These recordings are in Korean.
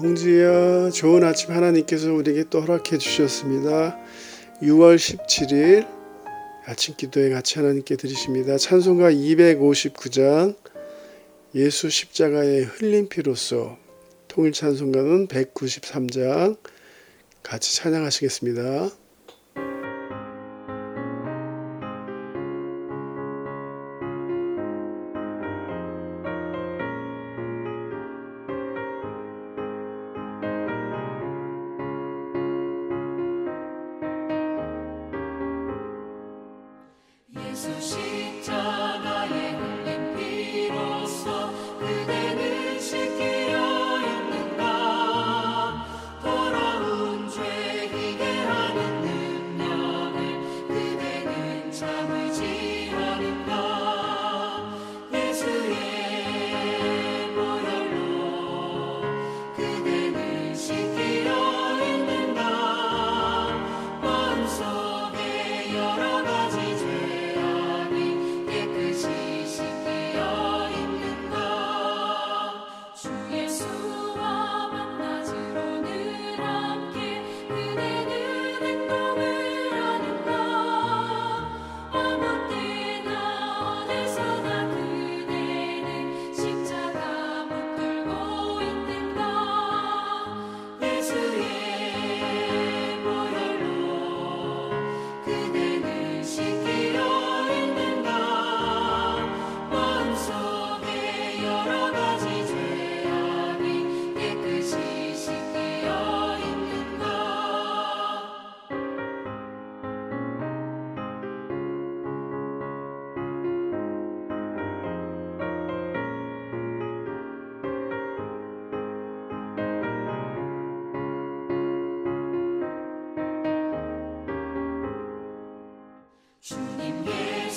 봉지야 좋은 아침 하나님께서 우리에게 또 허락해 주셨습니다. 6월 17일 아침 기도에 같이 하나님께 드리십니다. 찬송가 259장 예수 십자가의 흘린 피로써 통일 찬송가는 193장 같이 찬양하시겠습니다.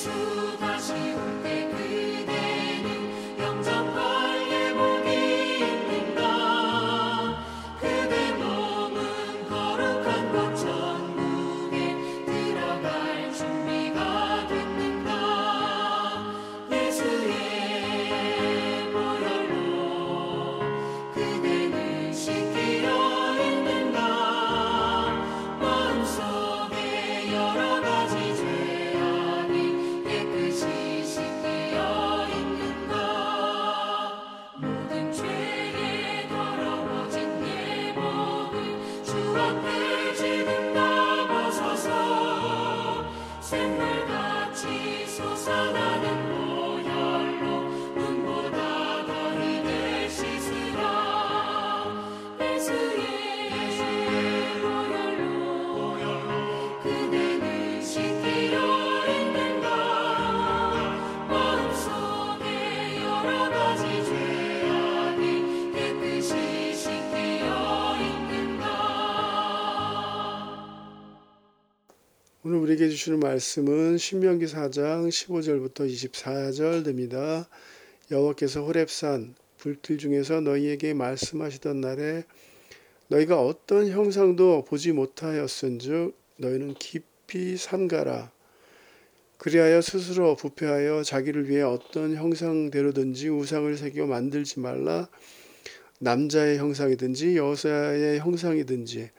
예 오늘 우리에게 주시는 말씀은 신명기 4장 15절부터 24절 됩니다. 여호와께서 호렙산 불길 중에서 너희에게 말씀하시던 날에 너희가 어떤 형상도 보지 못하였은즉 너희는 깊이 삼가라. 그리하여 스스로 부패하여 자기를 위해 어떤 형상대로든지 우상을 새겨 만들지 말라. 남자의 형상이든지 여자의 형상이든지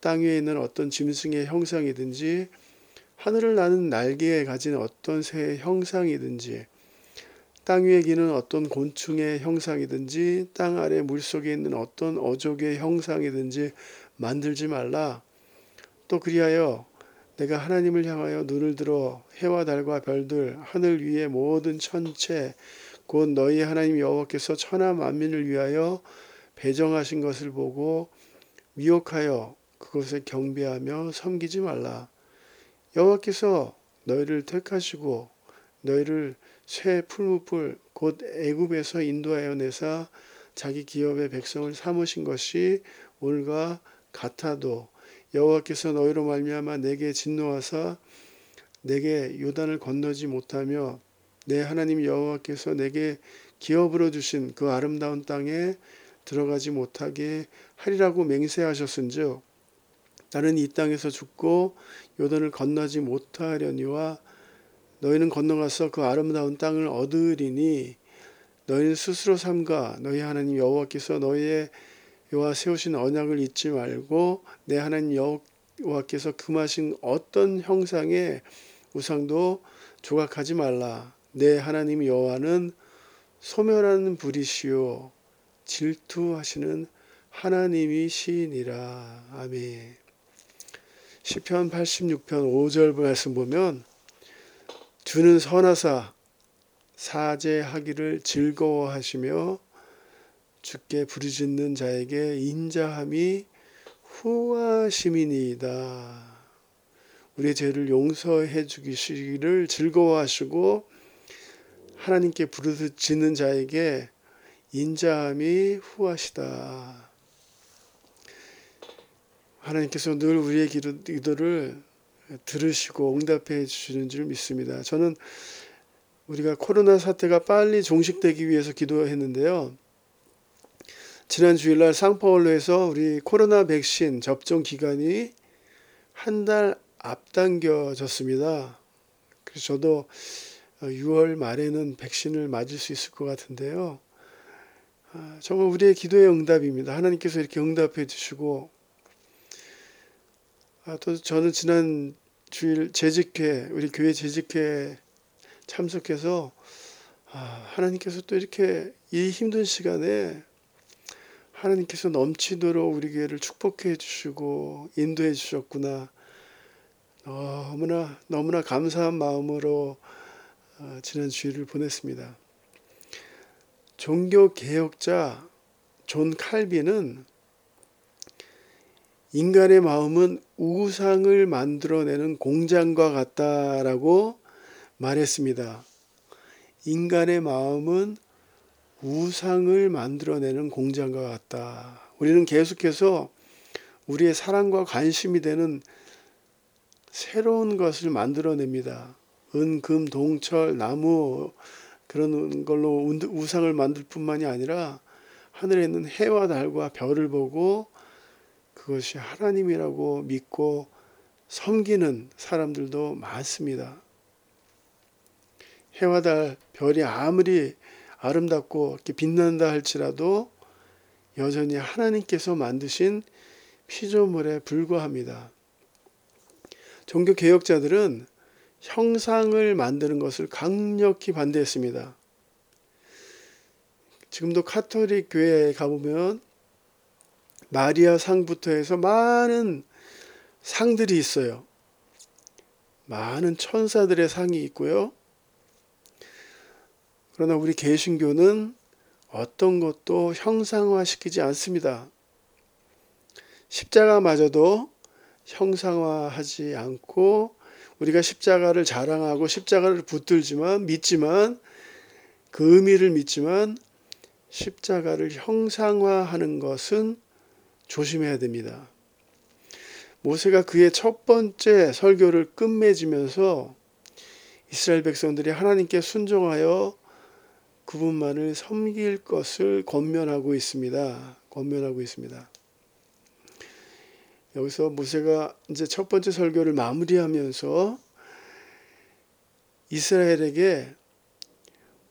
땅 위에 있는 어떤 짐승의 형상이든지 하늘을 나는 날개에 가진 어떤 새의 형상이든지 땅 위에 기는 어떤 곤충의 형상이든지 땅 아래 물속에 있는 어떤 어족의 형상이든지 만들지 말라. 또 그리하여 내가 하나님을 향하여 눈을 들어 해와 달과 별들 하늘 위의 모든 천체 곧 너희 하나님 여호와께서 천하 만민을 위하여 배정하신 것을 보고 미혹하여 그것을 경배하며 섬기지 말라. 여호와께서 너희를 택하시고 너희를 새 풀무불 곧 애굽에서 인도하여 내사 자기 기업의 백성을 삼으신 것이 올과 같아도 여호와께서 너희로 말미암아 내게 진노하사 내게 요단을 건너지 못하며 내 하나님 여호와께서 내게 기업으로 주신 그 아름다운 땅에 들어가지 못하게 하리라고 맹세하셨은즉 나는 이 땅에서 죽고 요단을 건너지 못하려니와 너희는 건너가서 그 아름다운 땅을 얻으리니 너희는 스스로 삼가 너희 하나님 여호와께서 너희의 여호와 세우신 언약을 잊지 말고 내 하나님 여호와께서 금하신 어떤 형상의 우상도 조각하지 말라. 내 하나님 여호와는 소멸하는 불이시요 질투하시는 하나님이시니라. 아멘. 시편 86편 5절 말씀 보면 주는 선하사 사죄하기를 즐거워하시며 주께 부르짖는 자에게 인자함이 후하심이니이다. 우리의 죄를 용서해 주시기를 즐거워하시고 하나님께 부르짖는 자에게 인자함이 후하시다. 하나님께서 늘 우리의 기도, 기도 를 들으시고 응답해 주시는 줄 믿습니다. 저는 우리가 코로나 사태가 빨리 종식되기 위해서 기도했는데요. 지난 주일날 상파울로에서 우리 코로나 백신 접종 기간이 한 달 앞당겨졌습니다. 그래서 저도 6월 말에는 백신을 맞을 수 있을 것 같은데요. 아, 정말 우리의 기도의 응답입니다. 하나님께서 이렇게 응답해 주시고 아, 또 저는 지난 주일 재직회 우리 교회 재직회 참석해서 아, 하나님께서 또 이렇게 이 힘든 시간에 하나님께서 넘치도록 우리 교회를 축복해 주시고 인도해 주셨구나. 너무나 너무나 감사한 마음으로 어, 지난 주일을 보냈습니다. 종교 개혁자 존 칼빈은 인간의 마음은 우상을 만들어내는 공장과 같다라고 말했습니다. 인간의 마음은 우상을 만들어내는 공장과 같다. 우리는 계속해서 우리의 사랑과 관심이 되는 새로운 것을 만들어냅니다. 은, 금, 동철, 나무 그런 걸로 우상을 만들 뿐만이 아니라 하늘에 있는 해와 달과 별을 보고 그것이 하나님이라고 믿고 섬기는 사람들도 많습니다. 해와 달, 별이 아무리 아름답고 빛난다 할지라도 여전히 하나님께서 만드신 피조물에 불과합니다. 종교 개혁자들은 형상을 만드는 것을 강력히 반대했습니다. 지금도 카톨릭 교회에 가보면 마리아 상부터 해서 많은 상들이 있어요. 많은 천사들의 상이 있고요. 그러나 우리 개신교는 어떤 것도 형상화시키지 않습니다. 십자가마저도 형상화하지 않고 우리가 십자가를 자랑하고 십자가를 붙들지만 믿지만 그 의미를 믿지만 십자가를 형상화하는 것은 조심해야 됩니다. 모세가 그의 첫 번째 설교를 끝맺으면서 이스라엘 백성들이 하나님께 순종하여 그분만을 섬길 것을 권면하고 있습니다. 권면하고 있습니다. 여기서 모세가 이제 첫 번째 설교를 마무리하면서 이스라엘에게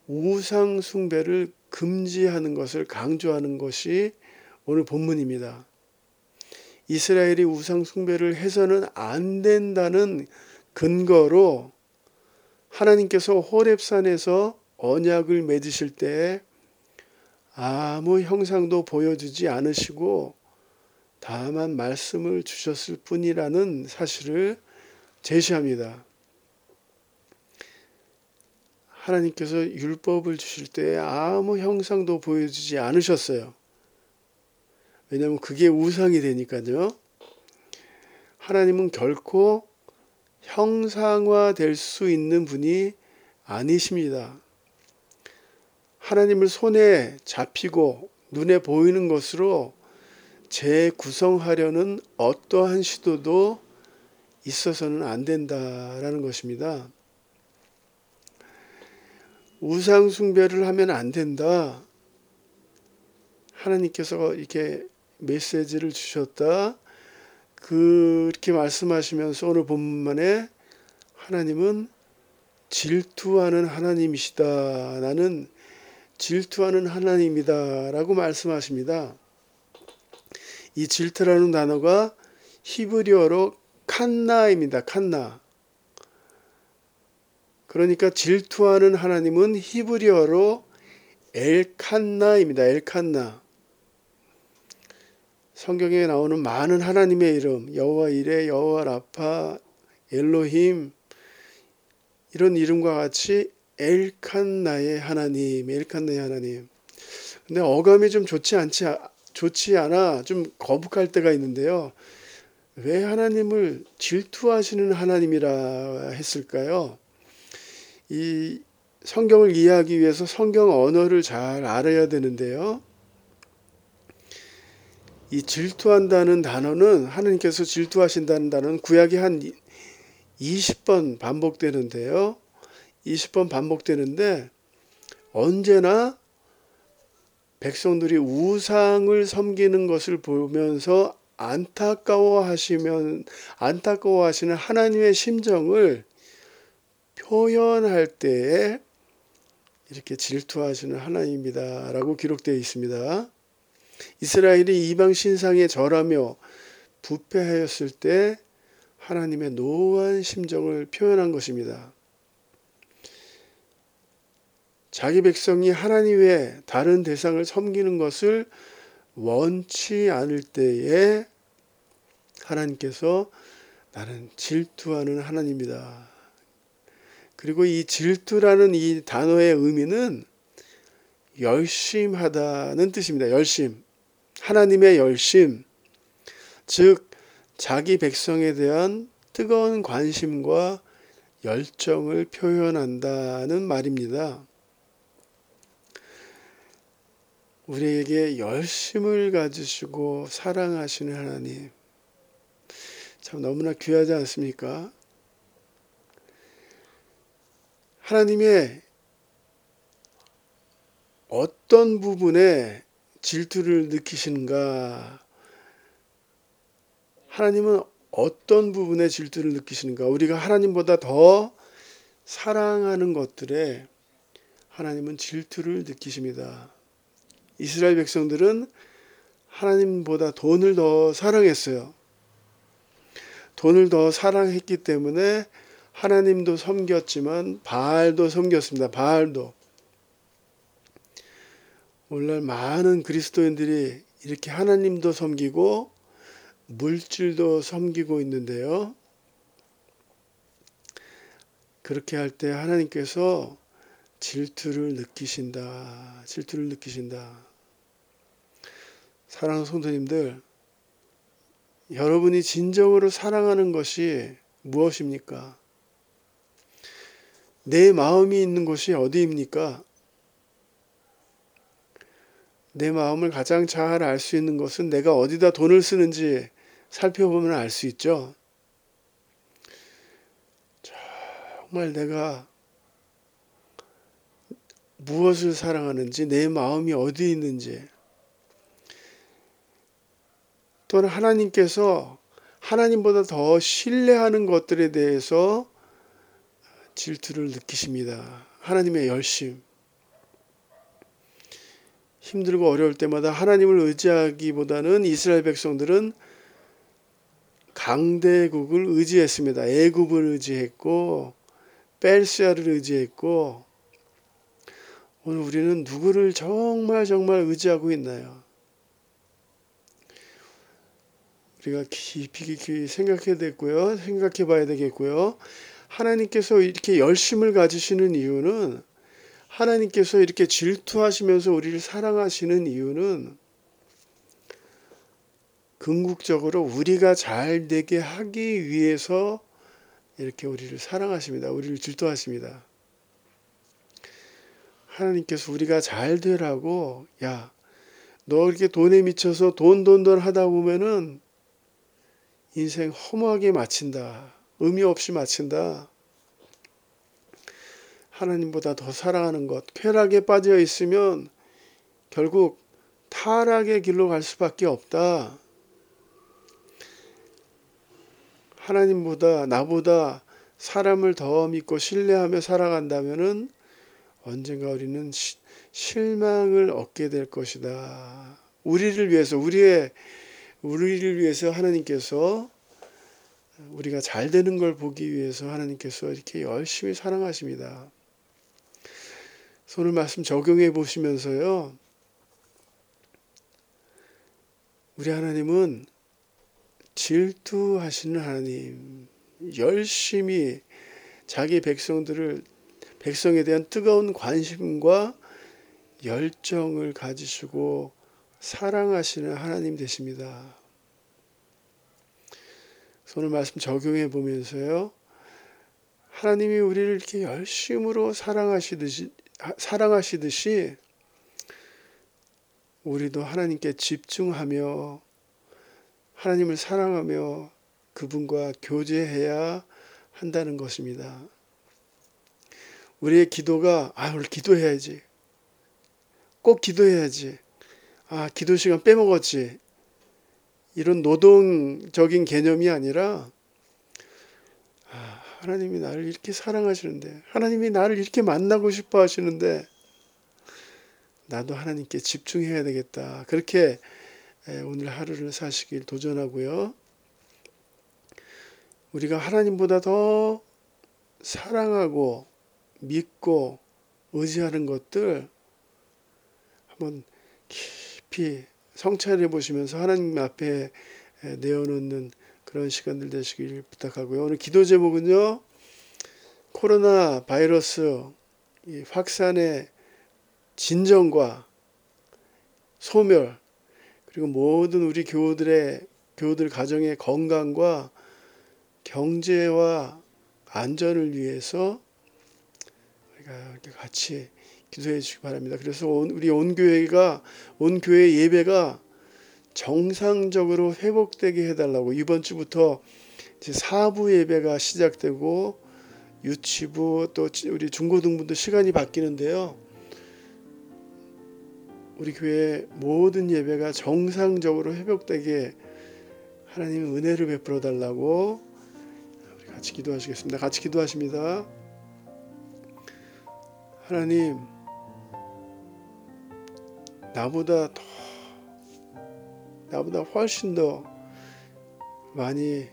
우상 숭배를 금지하는 것을 강조하는 것이 오늘 본문입니다. 이스라엘이 우상 숭배를 해서는 안 된다는 근거로 하나님께서 호렙산에서 언약을 맺으실 때 아무 형상도 보여주지 않으시고 다만 말씀을 주셨을 뿐이라는 사실을 제시합니다. 하나님께서 율법을 주실 때 아무 형상도 보여주지 않으셨어요. 왜냐하면 그게 우상이 되니까요. 하나님은 결코 형상화 될 수 있는 분이 아니십니다. 하나님을 손에 잡히고 눈에 보이는 것으로 재구성하려는 어떠한 시도도 있어서는 안 된다라는 것입니다. 우상숭배를 하면 안 된다. 하나님께서 이렇게 메시지를 주셨다. 그렇게 말씀하시면서 오늘 본문에 하나님은 질투하는 하나님이시다. 나는 질투하는 하나님이다. 라고 말씀하십니다. 이 질투라는 단어가 히브리어로 칸나입니다. 칸나. 그러니까 질투하는 하나님은 히브리어로 엘칸나입니다. 엘칸나. 성경에 나오는 많은 하나님의 이름, 여호와 이레, 여호와 라파, 엘로힘 이런 이름과 같이 엘칸나의 하나님, 엘칸나의 하나님. 근데 어감이 좀 좋지 않지 좋지 않아 좀 거북할 때가 있는데요. 왜 하나님을 질투하시는 하나님이라 했을까요? 이 성경을 이해하기 위해서 성경 언어를 잘 알아야 되는데요. 이 질투한다는 단어는 하나님께서 질투하신다는 단어는 구약이 한 20번 반복되는데요. 20번 반복되는데 언제나 백성들이 우상을 섬기는 것을 보면서 안타까워 하시면 안타까워 하시는 하나님의 심정을 표현할 때에 이렇게 질투하시는 하나님이다라고 기록되어 있습니다. 이스라엘이 이방 신상에 절하며 부패하였을 때 하나님의 노한 심정을 표현한 것입니다. 자기 백성이 하나님 외에 다른 대상을 섬기는 것을 원치 않을 때에 하나님께서 나는 질투하는 하나님이다. 그리고 이 질투라는 이 단어의 의미는 열심하다는 뜻입니다. 열심. 하나님의 열심. 즉, 자기 백성에 대한 뜨거운 관심과 열정을 표현한다는 말입니다. 우리에게 열심을 가지시고 사랑하시는 하나님. 참 너무나 귀하지 않습니까? 하나님의 어떤 부분에 질투를 느끼시는가? 하나님은 어떤 부분에 질투를 느끼시는가? 우리가 하나님보다 더 사랑하는 것들에 하나님은 질투를 느끼십니다. 이스라엘 백성들은 하나님보다 돈을 더 사랑했어요. 돈을 더 사랑했기 때문에 하나님도 섬겼지만 바알도 섬겼습니다. 바알도. 오늘날 많은 그리스도인들이 이렇게 하나님도 섬기고 물질도 섬기고 있는데요. 그렇게 할 때 하나님께서 질투를 느끼신다. 질투를 느끼신다. 사랑하는 성도님들, 여러분이 진정으로 사랑하는 것이 무엇입니까? 내 마음이 있는 곳이 어디입니까? 내 마음을 가장 잘 알 수 있는 것은 내가 어디다 돈을 쓰는지 살펴보면 알 수 있죠. 정말 내가 무엇을 사랑하는지, 내 마음이 어디 있는지, 또는 하나님께서 하나님보다 더 신뢰하는 것들에 대해서 질투를 느끼십니다. 하나님의 열심. 힘들고 어려울 때마다 하나님을 의지하기보다는 이스라엘 백성들은 강대국을 의지했습니다. 애굽을 의지했고 벨시아를 의지했고 오늘 우리는 누구를 정말 정말 의지하고 있나요? 우리가 깊이 깊이 생각해야 되고요. 생각해 봐야 되겠고요. 하나님께서 이렇게 열심을 가지시는 이유는 하나님께서 이렇게 질투하시면서 우리를 사랑하시는 이유는 궁극적으로 우리가 잘 되게 하기 위해서 이렇게 우리를 사랑하십니다. 우리를 질투하십니다. 하나님께서 우리가 잘 되라고 야, 너 이렇게 돈에 미쳐서 돈 돈 돈 하다 보면은 인생 허무하게 마친다. 의미 없이 마친다. 하나님보다 더 사랑하는 것, 쾌락에 빠져 있으면 결국 타락의 길로 갈 수밖에 없다. 하나님보다 나보다 사람을 더 믿고 신뢰하며 살아간다면은 언젠가 우리는 시, 실망을 얻게 될 것이다. 우리를 위해서 우리의 우리를 위해서 하나님께서 우리가 잘 되는 걸 보기 위해서 하나님께서 이렇게 열심히 사랑하십니다. 오늘 말씀 적용해 보시면서요. 우리 하나님은 질투하시는 하나님, 열심히 자기 백성들을 백성에 대한 뜨거운 관심과 열정을 가지시고 사랑하시는 하나님 되십니다. 오늘 말씀 적용해 보면서요. 하나님이 우리를 이렇게 열심으로 사랑하시듯이 사랑하시듯이 우리도 하나님께 집중하며 하나님을 사랑하며 그분과 교제해야 한다는 것입니다. 우리의 기도가 아 오늘 기도해야지. 꼭 기도해야지. 아 기도 시간 빼먹었지. 이런 노동적인 개념이 아니라 아, 하나님이 나를 이렇게 사랑하시는데 하나님이 나를 이렇게 만나고 싶어 하시는데 나도 하나님께 집중해야 되겠다. 그렇게 오늘 하루를 사시길 도전하고요. 우리가 하나님보다 더 사랑하고 믿고 의지하는 것들 한번 깊이 성찰해 보시면서 하나님 앞에 내어놓는 그런 시간들 되시길 부탁하고요. 오늘 기도 제목은요. 코로나 바이러스 확산의 진정과 소멸 그리고 모든 우리 교우들의 교우들 가정의 건강과 경제와 안전을 위해서 우리가 이렇게 같이 기도해 주시기 바랍니다. 그래서 온, 우리 온 교회가 온 교회 예배가 정상적으로 회복되게 해달라고 이번 주부터 이제 사부 예배가 시작되고 유치부 또 우리 중고등부도 시간이 바뀌는데요. 우리 교회 모든 예배가 정상적으로 회복되게 하나님 은혜를 베풀어 달라고 우리 같이 기도하시겠습니다. 같이 기도하십니다. 하나님 나보다 더 나보다 훨씬 더 많이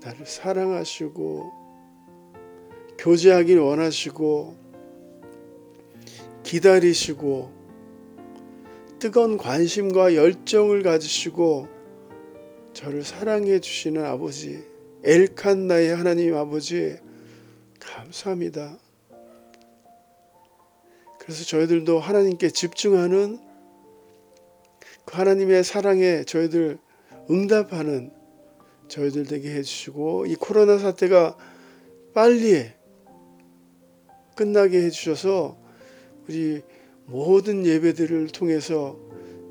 나를 사랑하시고 교제하길 원하시고 기다리시고 뜨거운 관심과 열정을 가지시고 저를 사랑해 주시는 아버지 엘칸나의 하나님 아버지 감사합니다. 그래서 저희들도 하나님께 집중하는 그 하나님의 사랑에 저희들 응답하는 저희들 되게 해주시고 이 코로나 사태가 빨리 끝나게 해주셔서 우리 모든 예배들을 통해서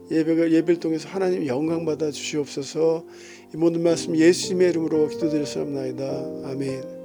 예배가 예배를 통해서 하나님 영광 받아 주시옵소서 이 모든 말씀 예수님의 이름으로 기도드렸사옵나이다 아멘.